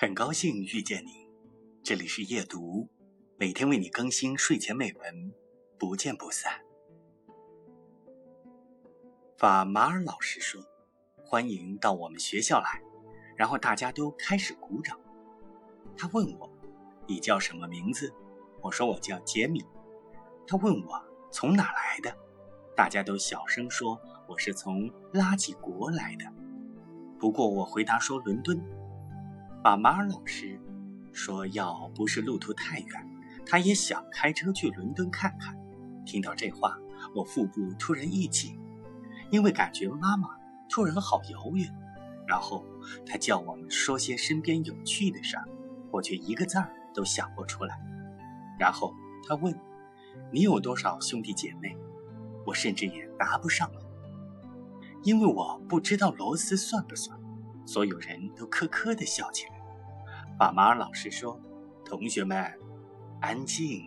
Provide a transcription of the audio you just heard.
很高兴遇见你，这里是夜读，每天为你更新睡前美文，不见不散。法马尔老师说：“欢迎到我们学校来。”然后大家都开始鼓掌。他问我：“你叫什么名字？”我说：“我叫杰米。”他问我从哪来的，大家都小声说：“我是从垃圾国来的。”不过我回答说：“伦敦。”法马尔老师说：“要不是路途太远，他也想开车去伦敦看看。”听到这话，我腹部突然一紧，因为感觉妈妈突然好遥远。然后他叫我们说些身边有趣的事儿，我却一个字儿都想不出来。然后他问：“你有多少兄弟姐妹？”我甚至也答不上了，因为我不知道螺丝算不算。所有人都咯咯地笑起来。爸妈老师说：“同学们，安静。”